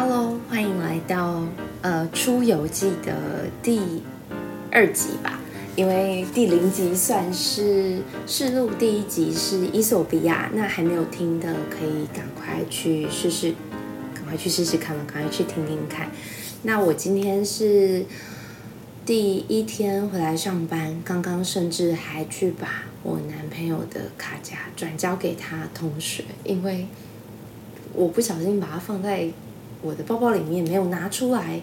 Hello，欢迎来到呃《出游记》的第二集吧。因为第零集算是试录，第一集是伊索比亚。那还没有听的，可以赶快去试试，赶快去试试看嘛，赶快去听听看。那我今天是第一天回来上班，刚刚甚至还去把我男朋友的卡夹转交给他同学，因为我不小心把它放在我的包包里面，没有拿出来。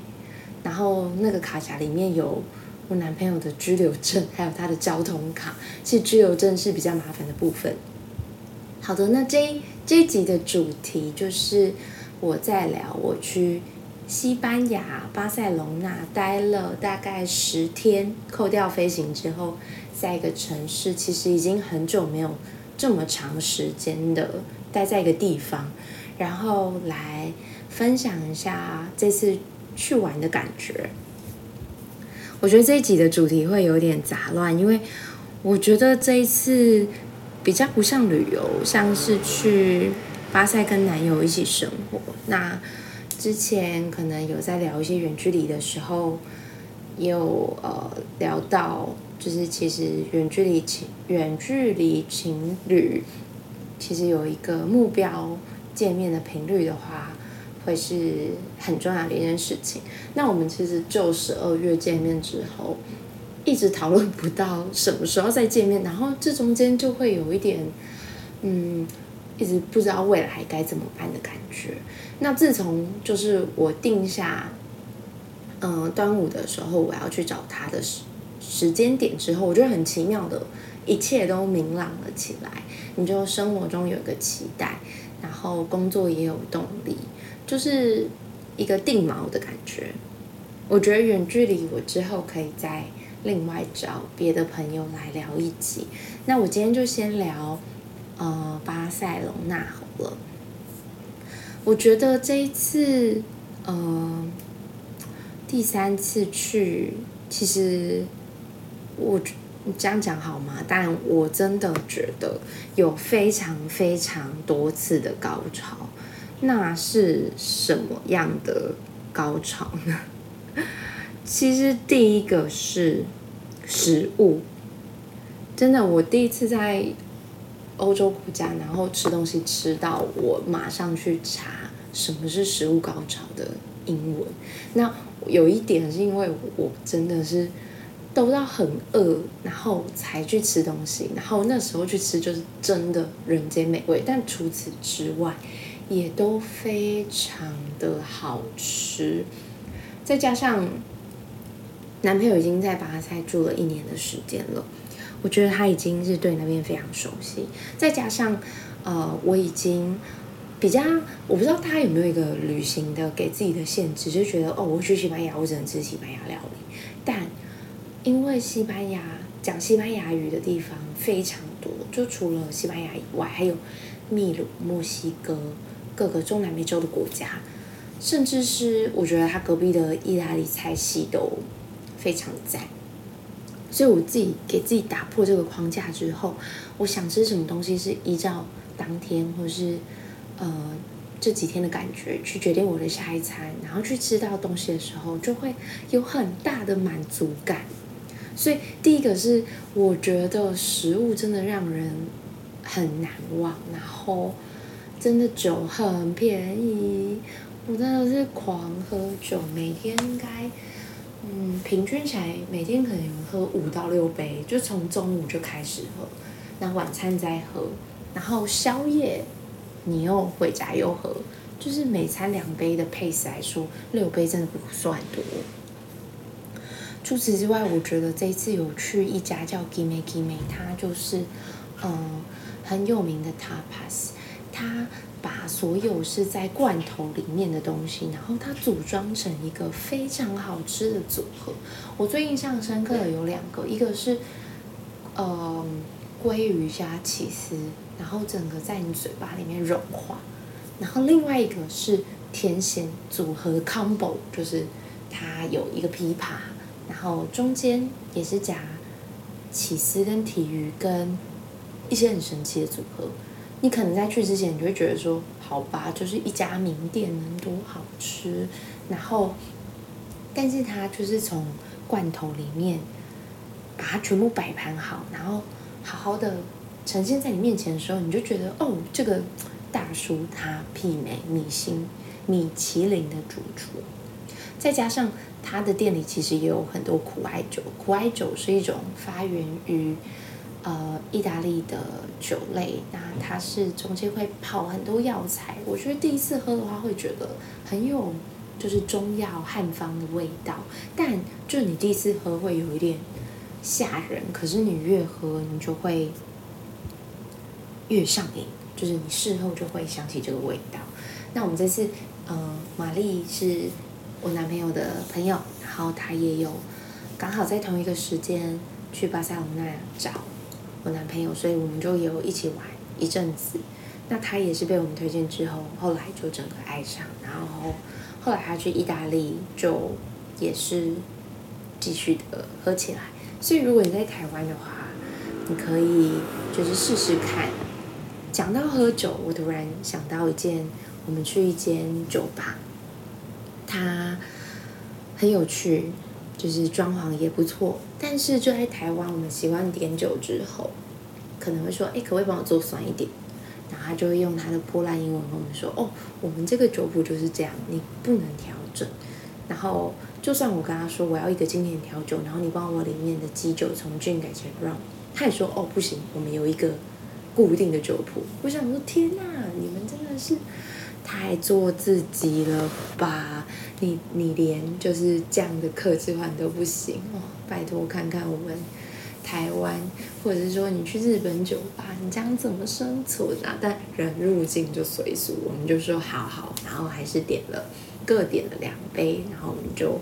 然后那个卡夹里面有我男朋友的居留证，还有他的交通卡。其实居留证是比较麻烦的部分。好的，那这这一集的主题就是我在聊我去西班牙巴塞隆纳待了大概十天，扣掉飞行之后，在一个城市，其实已经很久没有这么长时间的待在一个地方，然后来分享一下这次去玩的感觉。我觉得这一集的主题会有点杂乱，因为我觉得这一次比较不像旅游，像是去巴塞跟男友一起生活。那之前可能有在聊一些远距离的时候，也有呃聊到，就是其实远距离情远距离情侣，其实有一个目标见面的频率的话，会是很重要的一件事情。那我们其实就十二月见面之后，一直讨论不到什么时候再见面，然后这中间就会有一点，嗯。一直不知道未来该怎么办的感觉。那自从就是我定下，嗯，端午的时候我要去找他的时时间点之后，我觉得很奇妙的，一切都明朗了起来。你就生活中有一个期待，然后工作也有动力，就是一个定锚的感觉。我觉得远距离，我之后可以再另外找别的朋友来聊一集。那我今天就先聊。呃，巴塞隆纳好了。我觉得这一次，呃，第三次去，其实我这样讲好吗？但我真的觉得有非常非常多次的高潮。那是什么样的高潮呢？其实第一个是食物，真的，我第一次在。欧洲国家，然后吃东西吃到我马上去查什么是食物高潮的英文。那有一点是因为我真的是都到很饿，然后才去吃东西，然后那时候去吃就是真的人间美味。但除此之外，也都非常的好吃。再加上男朋友已经在巴塞住了一年的时间了。我觉得他已经是对那边非常熟悉，再加上，呃，我已经比较，我不知道大家有没有一个旅行的给自己的限制，就觉得哦，我去西班牙，我只能吃西班牙料理。但因为西班牙讲西班牙语的地方非常多，就除了西班牙以外，还有秘鲁、墨西哥各个中南美洲的国家，甚至是我觉得他隔壁的意大利菜系都非常赞。所以我自己给自己打破这个框架之后，我想吃什么东西是依照当天或是呃这几天的感觉去决定我的下一餐，然后去吃到东西的时候就会有很大的满足感。所以第一个是我觉得食物真的让人很难忘，然后真的酒很便宜，我真的是狂喝酒，每天应该。嗯，平均起来每天可能喝五到六杯，就从中午就开始喝，那晚餐再喝，然后宵夜你又回家又喝，就是每餐两杯的配 e 来说，六杯真的不算多。除此之外，我觉得这次有去一家叫 Gimme Gimme，它就是嗯很有名的 tapas，他。把所有是在罐头里面的东西，然后他组装成一个非常好吃的组合。我最印象深刻的有两个，一个是呃鲑鱼加起司，然后整个在你嘴巴里面融化；然后另外一个是甜咸组合 combo，就是它有一个琵琶，然后中间也是夹起司跟体鱼跟一些很神奇的组合。你可能在去之前，你就会觉得说，好吧，就是一家名店能多好吃，然后，但是它就是从罐头里面把它全部摆盘好，然后好好的呈现在你面前的时候，你就觉得，哦，这个大叔他媲美米星米其林的主厨，再加上他的店里其实也有很多苦艾酒，苦艾酒是一种发源于。呃，意大利的酒类，那它是中间会泡很多药材。我觉得第一次喝的话，会觉得很有就是中药汉方的味道。但就你第一次喝会有一点吓人，可是你越喝你就会越上瘾，就是你事后就会想起这个味道。那我们这次，呃，玛丽是我男朋友的朋友，然后他也有刚好在同一个时间去巴塞罗那找。我男朋友，所以我们就有一起玩一阵子。那他也是被我们推荐之后，后来就整个爱上。然后后来他去意大利，就也是继续的喝起来。所以如果你在台湾的话，你可以就是试试看。讲到喝酒，我突然想到一件，我们去一间酒吧，它很有趣。就是装潢也不错，但是就在台湾，我们习惯点酒之后，可能会说：“哎，可不可以帮我做酸一点？”然后他就会用他的破烂英文跟我们说：“哦，我们这个酒谱就是这样，你不能调整。”然后就算我跟他说我要一个经典调酒，然后你帮我里面的基酒从 gin 改成 rum，他也说：“哦，不行，我们有一个固定的酒谱。”我想说：“天哪，你们真的是太做自己了吧！”你你连就是这样的克制化都不行哦！拜托看看我们台湾，或者是说你去日本酒吧，你这样怎么生存啊？但人入境就随俗，我们就说好好，然后还是点了各点了两杯，然后我们就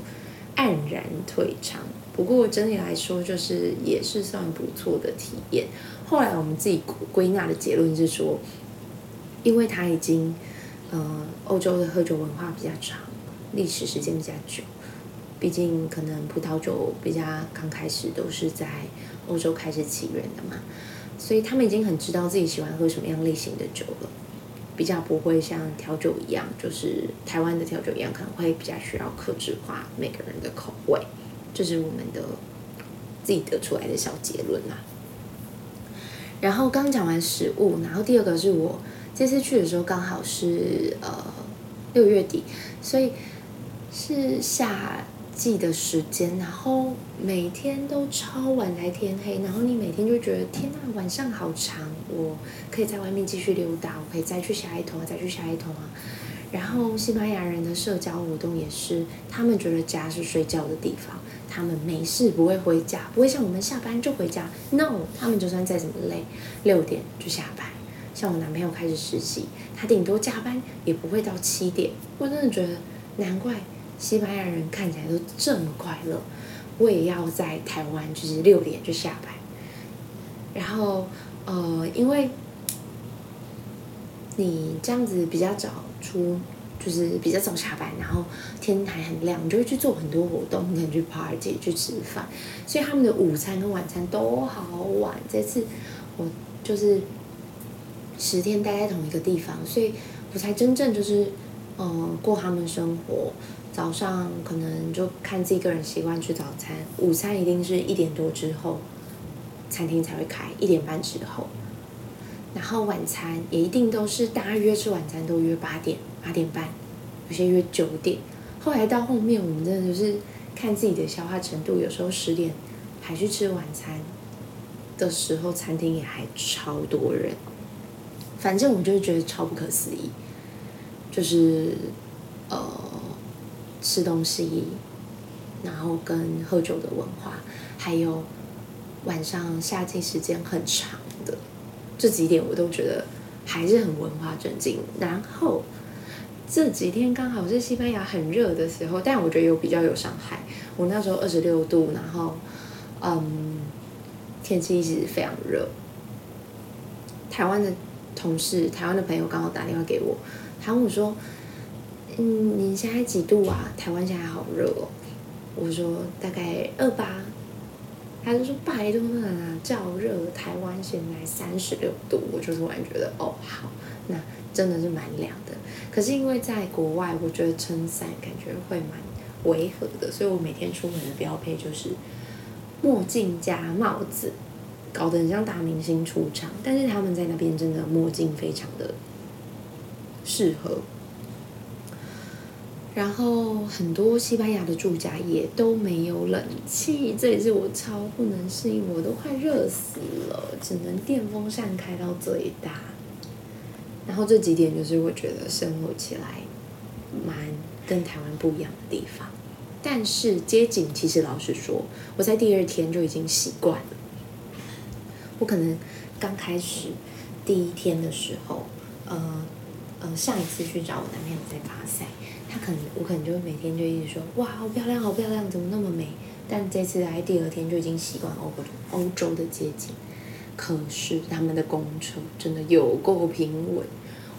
黯然退场。不过整体来说，就是也是算不错的体验。后来我们自己归纳的结论是说，因为他已经呃欧洲的喝酒文化比较长。历史时间比较久，毕竟可能葡萄酒比较刚开始都是在欧洲开始起源的嘛，所以他们已经很知道自己喜欢喝什么样类型的酒了，比较不会像调酒一样，就是台湾的调酒一样，可能会比较需要克制化每个人的口味，这是我们的自己得出来的小结论啦。然后刚讲完食物，然后第二个是我这次去的时候刚好是呃六月底，所以。是夏季的时间，然后每天都超晚才天黑，然后你每天就觉得天呐，晚上好长，我可以在外面继续溜达，我可以再去下一头啊，再去下一头啊。然后西班牙人的社交活动也是，他们觉得家是睡觉的地方，他们没事不会回家，不会像我们下班就回家。No，他们就算再怎么累，六点就下班。像我男朋友开始实习，他顶多加班也不会到七点。我真的觉得难怪。西班牙人看起来都这么快乐，我也要在台湾就是六点就下班，然后呃，因为你这样子比较早出，就是比较早下班，然后天还很亮，你就会去做很多活动，你可能去 party 去吃饭，所以他们的午餐跟晚餐都好晚。这次我就是十天待在同一个地方，所以我才真正就是嗯过他们生活。早上可能就看自己个人习惯吃早餐，午餐一定是一点多之后，餐厅才会开，一点半之后。然后晚餐也一定都是大家约吃晚餐都约八点、八点半，有些约九点。后来到后面我们真的就是看自己的消化程度，有时候十点还去吃晚餐的时候，餐厅也还超多人。反正我就觉得超不可思议，就是呃。吃东西，然后跟喝酒的文化，还有晚上夏季时间很长的这几点，我都觉得还是很文化震惊。然后这几天刚好是西班牙很热的时候，但我觉得有比较有伤害。我那时候二十六度，然后嗯，天气一直非常热。台湾的同事、台湾的朋友刚好打电话给我，他问我说。嗯，你现在几度啊？台湾现在好热哦。我说大概二八，他就说拜托了，燥热，台湾现在三十六度，我就突然觉得哦好，那真的是蛮凉的。可是因为在国外，我觉得撑伞感觉会蛮违和的，所以我每天出门的标配就是墨镜加帽子，搞得很像大明星出场。但是他们在那边真的墨镜非常的适合。然后很多西班牙的住家也都没有冷气，这也是我超不能适应，我都快热死了，只能电风扇开到最大。然后这几点就是我觉得生活起来蛮跟台湾不一样的地方。但是街景其实老实说，我在第二天就已经习惯了。我可能刚开始第一天的时候，呃呃，上一次去找我男朋友在巴塞。他可能，我可能就会每天就一直说，哇，好漂亮，好漂亮，怎么那么美？但这次来第二天就已经习惯欧欧洲的街景，可是他们的公车真的有够平稳。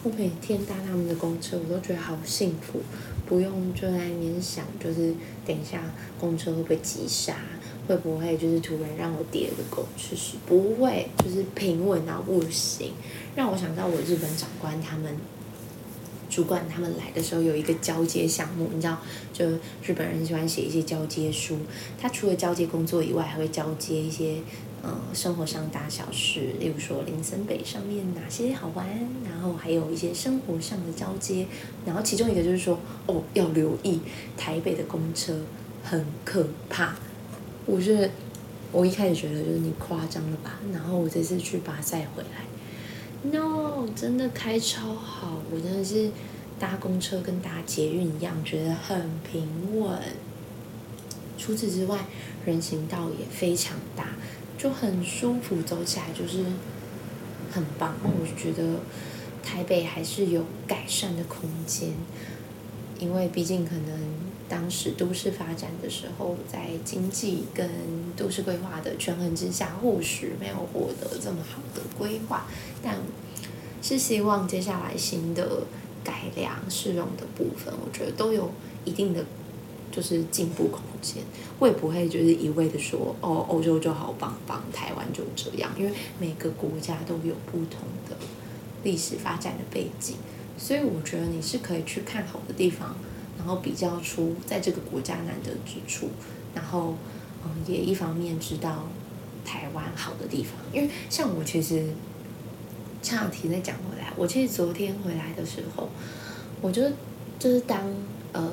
我每天搭他们的公车，我都觉得好幸福，不用就在那边想，就是等一下公车会不会急刹，会不会就是突然让我跌个狗吃屎？不会，就是平稳到不行，让我想到我日本长官他们。主管他们来的时候有一个交接项目，你知道，就日本人喜欢写一些交接书。他除了交接工作以外，还会交接一些呃生活上大小事，例如说林森北上面哪些好玩，然后还有一些生活上的交接。然后其中一个就是说，哦，要留意台北的公车很可怕。我是我一开始觉得就是你夸张了吧，然后我这次去巴塞回来。No，真的开超好，我真的是搭公车跟搭捷运一样，觉得很平稳。除此之外，人行道也非常大，就很舒服，走起来就是很棒。我觉得台北还是有改善的空间，因为毕竟可能。当时都市发展的时候，在经济跟都市规划的权衡之下，或许没有获得这么好的规划，但是希望接下来新的改良适用的部分，我觉得都有一定的就是进步空间。我也不会就是一味的说哦，欧洲就好棒棒，台湾就这样，因为每个国家都有不同的历史发展的背景，所以我觉得你是可以去看好的地方。然后比较出在这个国家难得之处，然后嗯，也一方面知道台湾好的地方，因为像我其实岔题再讲回来，我其实昨天回来的时候，我就就是当呃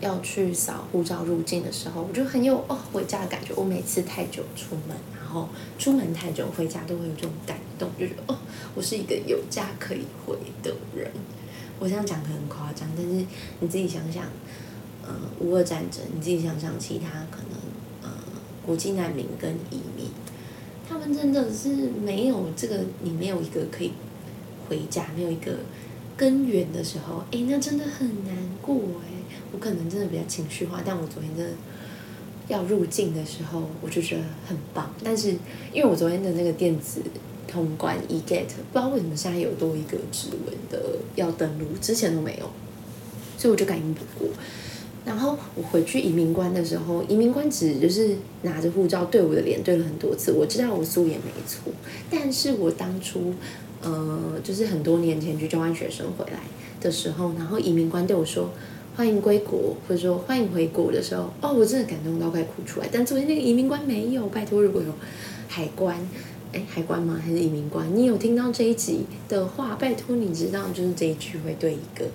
要去扫护照入境的时候，我就很有哦回家的感觉。我每次太久出门，然后出门太久回家都会有这种感动，就觉得哦，我是一个有家可以回的人。我这样讲可能很夸张，但是你自己想想，呃，乌俄战争，你自己想想其他可能，呃，国际难民跟移民，他们真的是没有这个，你没有一个可以回家，没有一个根源的时候，哎，那真的很难过哎。我可能真的比较情绪化，但我昨天真的要入境的时候，我就觉得很棒。但是因为我昨天的那个电子。通关 eGet 不知道为什么现在有多一个指纹的要登录，之前都没有，所以我就感应不过。然后我回去移民关的时候，移民官只就是拿着护照对我的脸对了很多次，我知道我素颜没错。但是我当初呃，就是很多年前去交换学生回来的时候，然后移民官对我说欢迎归国或者说欢迎回国的时候，哦，我真的感动到快哭出来。但昨天那个移民官没有，拜托，如果有海关。哎，海关吗？还是移民官？你有听到这一集的话？拜托你知道，就是这一句会对一个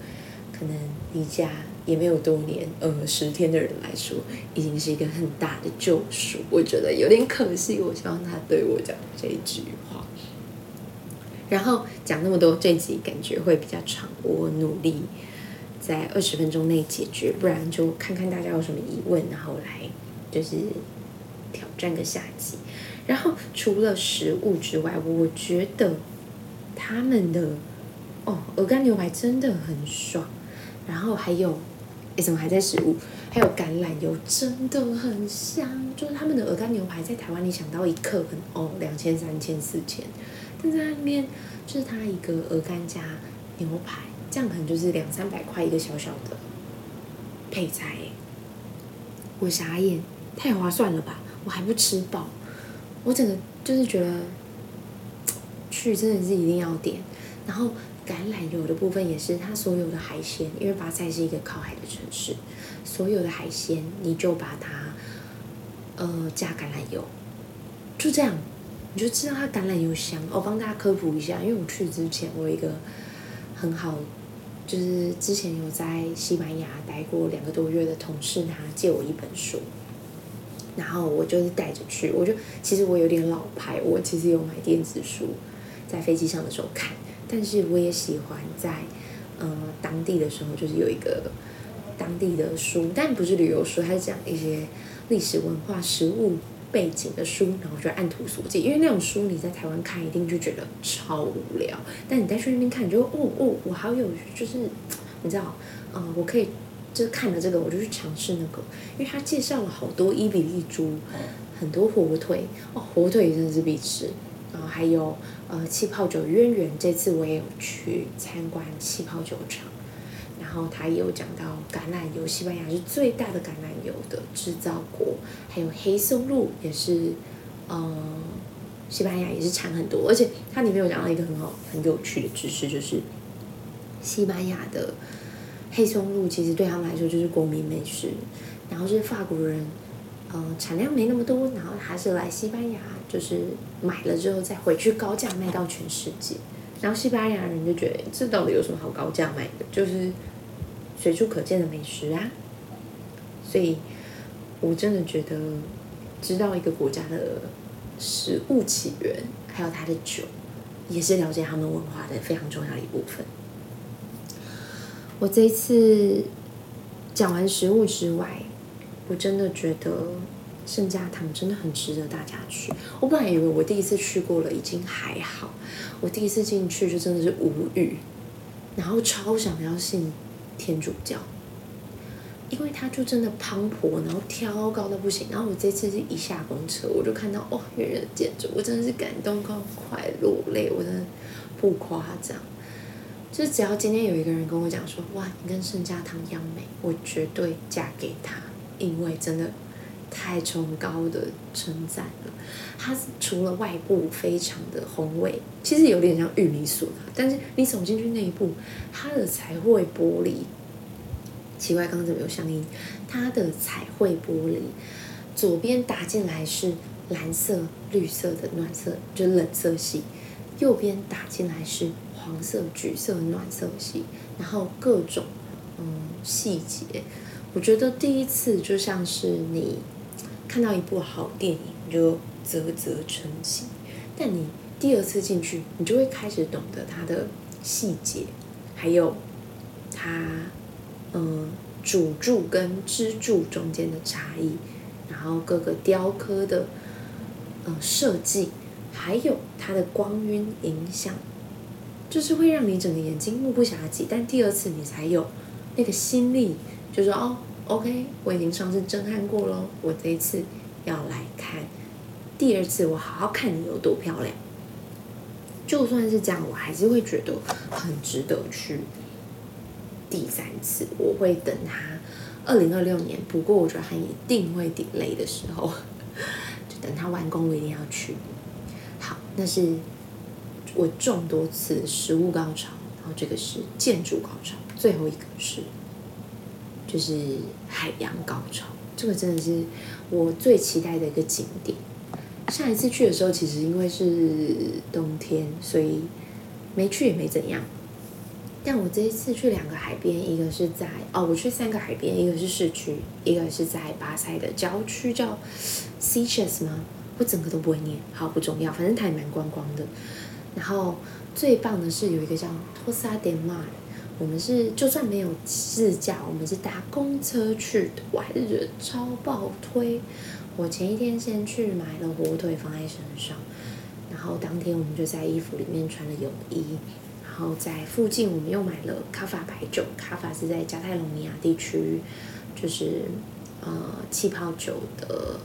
可能离家也没有多年，呃，十天的人来说，已经是一个很大的救赎。我觉得有点可惜，我希望他对我讲这一句话。然后讲那么多，这集感觉会比较长，我努力在二十分钟内解决，不然就看看大家有什么疑问，然后来就是挑战个下集。然后除了食物之外，我觉得他们的哦鹅肝牛排真的很爽。然后还有，哎，怎么还在食物？还有橄榄油真的很香。就是他们的鹅肝牛排在台湾，你想到一克可能哦两千、三千、四千，但在那边就是它一个鹅肝加牛排，这样可能就是两三百块一个小小的配菜。我傻眼，太划算了吧？我还不吃饱。我整个就是觉得去真的是一定要点。然后橄榄油的部分也是，它所有的海鲜，因为巴塞是一个靠海的城市，所有的海鲜你就把它呃加橄榄油，就这样，你就知道它橄榄油香。我帮大家科普一下，因为我去之前我有一个很好。就是之前有在西班牙待过两个多月的同事，他借我一本书，然后我就是带着去。我就其实我有点老牌，我其实有买电子书，在飞机上的时候看，但是我也喜欢在呃当地的时候，就是有一个当地的书，但不是旅游书，它是讲一些历史文化、食物。背景的书，然后就按图索骥，因为那种书你在台湾看一定就觉得超无聊，但你在去那边看，你就哦哦，我好有，就是你知道，嗯，我可以就看了这个，我就去尝试那个，因为他介绍了好多伊比利猪，很多火腿，哦，火腿真的是必吃，然后还有呃气泡酒渊源，这次我也有去参观气泡酒厂。然后他也有讲到橄榄油，西班牙是最大的橄榄油的制造国，还有黑松露也是，呃，西班牙也是产很多，而且它里面有讲到一个很好很有趣的知识，就是西班牙的黑松露其实对他们来说就是国民美食，然后是法国人，呃，产量没那么多，然后还是来西班牙就是买了之后再回去高价卖到全世界，然后西班牙人就觉得这到底有什么好高价卖的，就是。随处可见的美食啊，所以我真的觉得知道一个国家的食物起源，还有它的酒，也是了解他们文化的非常重要的一部分。我这一次讲完食物之外，我真的觉得圣家堂真的很值得大家去。我本来以为我第一次去过了已经还好，我第一次进去就真的是无语，然后超想要信。天主教，因为他就真的磅礴，然后挑高到不行。然后我这次是一下公车，我就看到哇，远远的建筑，我真的是感动到快落泪，我真的不夸张。就只要今天有一个人跟我讲说，哇，你跟盛家堂一样美，我绝对嫁给他，因为真的太崇高的称赞了。它除了外部非常的宏伟，其实有点像玉米笋。但是你走进去那一步，它的彩绘玻璃，奇怪，刚刚怎么有声音？它的彩绘玻璃左边打进来是蓝色、绿色的暖色，就是冷色系；右边打进来是黄色、橘色暖色系，然后各种嗯细节，我觉得第一次就像是你看到一部好电影，就。啧啧称奇，但你第二次进去，你就会开始懂得它的细节，还有它嗯主柱跟支柱中间的差异，然后各个雕刻的呃设计，还有它的光晕影响，就是会让你整个眼睛目不暇接。但第二次你才有那个心力，就说哦，OK，我已经上次震撼过了，我这一次要来看。第二次我好好看你有多漂亮，就算是这样，我还是会觉得很值得去第三次。我会等它二零二六年，不过我觉得它一定会顶雷的时候，就等它完工，我一定要去。好，那是我众多次食物高潮，然后这个是建筑高潮，最后一个是就是海洋高潮。这个真的是我最期待的一个景点。上一次去的时候，其实因为是冬天，所以没去也没怎样。但我这一次去两个海边，一个是在哦，我去三个海边，一个是市区，一个是在巴塞的郊区，叫 s e c h e s 吗？我整个都不会念，好不重要，反正它也蛮观光的。然后最棒的是有一个叫托萨德马，我们是就算没有自驾，我们是搭公车去的，我还是觉得超爆推。我前一天先去买了火腿放在身上，然后当天我们就在衣服里面穿了泳衣，然后在附近我们又买了卡法白酒，卡法是在加泰隆尼亚地区，就是呃气泡酒的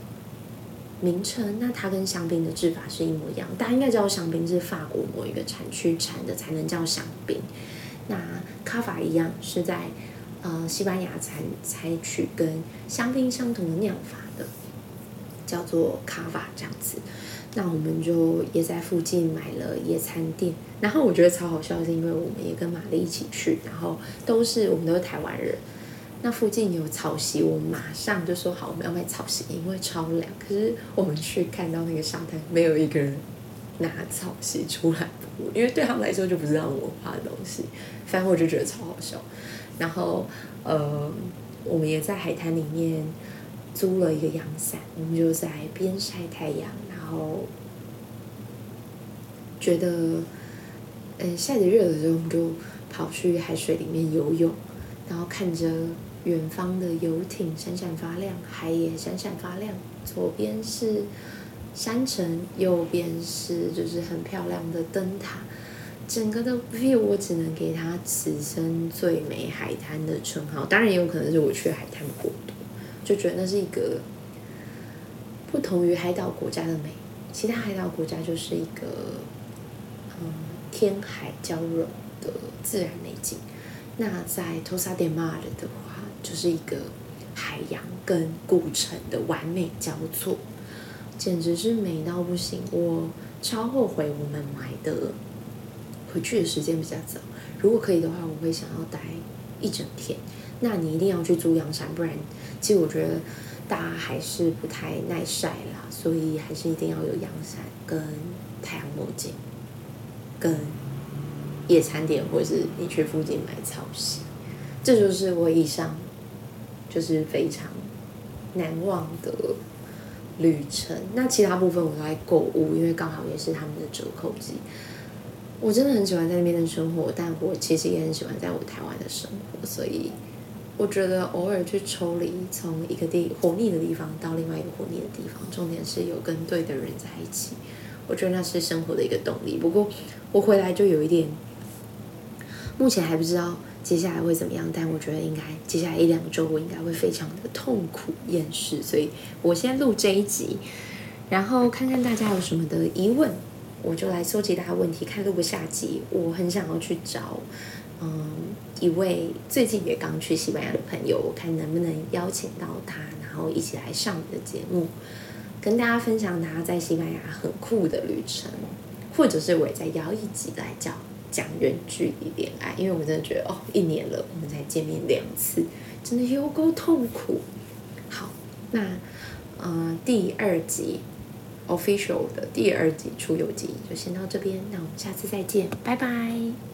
名称。那它跟香槟的制法是一模一样，大家应该知道香槟是法国某一个产区产的才能叫香槟。那卡法一样是在呃西班牙采采取跟香槟相同的酿法的。叫做卡瓦这样子。那我们就也在附近买了野餐垫，然后我觉得超好笑，是因为我们也跟玛丽一起去，然后都是我们都是台湾人。那附近有草席，我马上就说好我们要买草席，因为超凉。可是我们去看到那个沙滩，没有一个人拿草席出来，因为对他们来说就不是这样文化的东西。反正我就觉得超好笑。然后呃，我们也在海滩里面租了一个阳伞，我们就在边晒太阳。然后觉得，嗯，晒得热的时候，我们就跑去海水里面游泳，然后看着远方的游艇闪闪发亮，海也闪闪发亮。左边是山城，右边是就是很漂亮的灯塔。整个的 view 我只能给它此生最美海滩的称号。当然也有可能是我去海滩过多，就觉得那是一个不同于海岛国家的美。其他海岛国家就是一个，嗯，天海交融的自然美景。那在 Tosa de Mar 的话，就是一个海洋跟古城的完美交错，简直是美到不行。我超后悔我们买的回去的时间比较早。如果可以的话，我会想要待一整天。那你一定要去租阳伞，不然，其实我觉得。大家还是不太耐晒啦，所以还是一定要有阳伞、跟太阳墨镜、跟野餐点，或者是你去附近买草席。这就是我以上就是非常难忘的旅程。那其他部分我都在购物，因为刚好也是他们的折扣季。我真的很喜欢在那边的生活，但我其实也很喜欢在我台湾的生活，所以。我觉得偶尔去抽离，从一个地活腻的地方到另外一个活腻的地方，重点是有跟对的人在一起。我觉得那是生活的一个动力。不过我回来就有一点，目前还不知道接下来会怎么样，但我觉得应该接下来一两周我应该会非常的痛苦厌世，所以我先录这一集，然后看看大家有什么的疑问，我就来收集大家问题，看录个下集。我很想要去找。嗯，一位最近也刚去西班牙的朋友，我看能不能邀请到他，然后一起来上我们的节目，跟大家分享他在西班牙很酷的旅程，或者是我也再邀一集来讲讲远距离恋爱，因为我真的觉得哦，一年了我们才见面两次，真的有够痛苦。好，那呃第二集 official 的第二集出游记就先到这边，那我们下次再见，拜拜。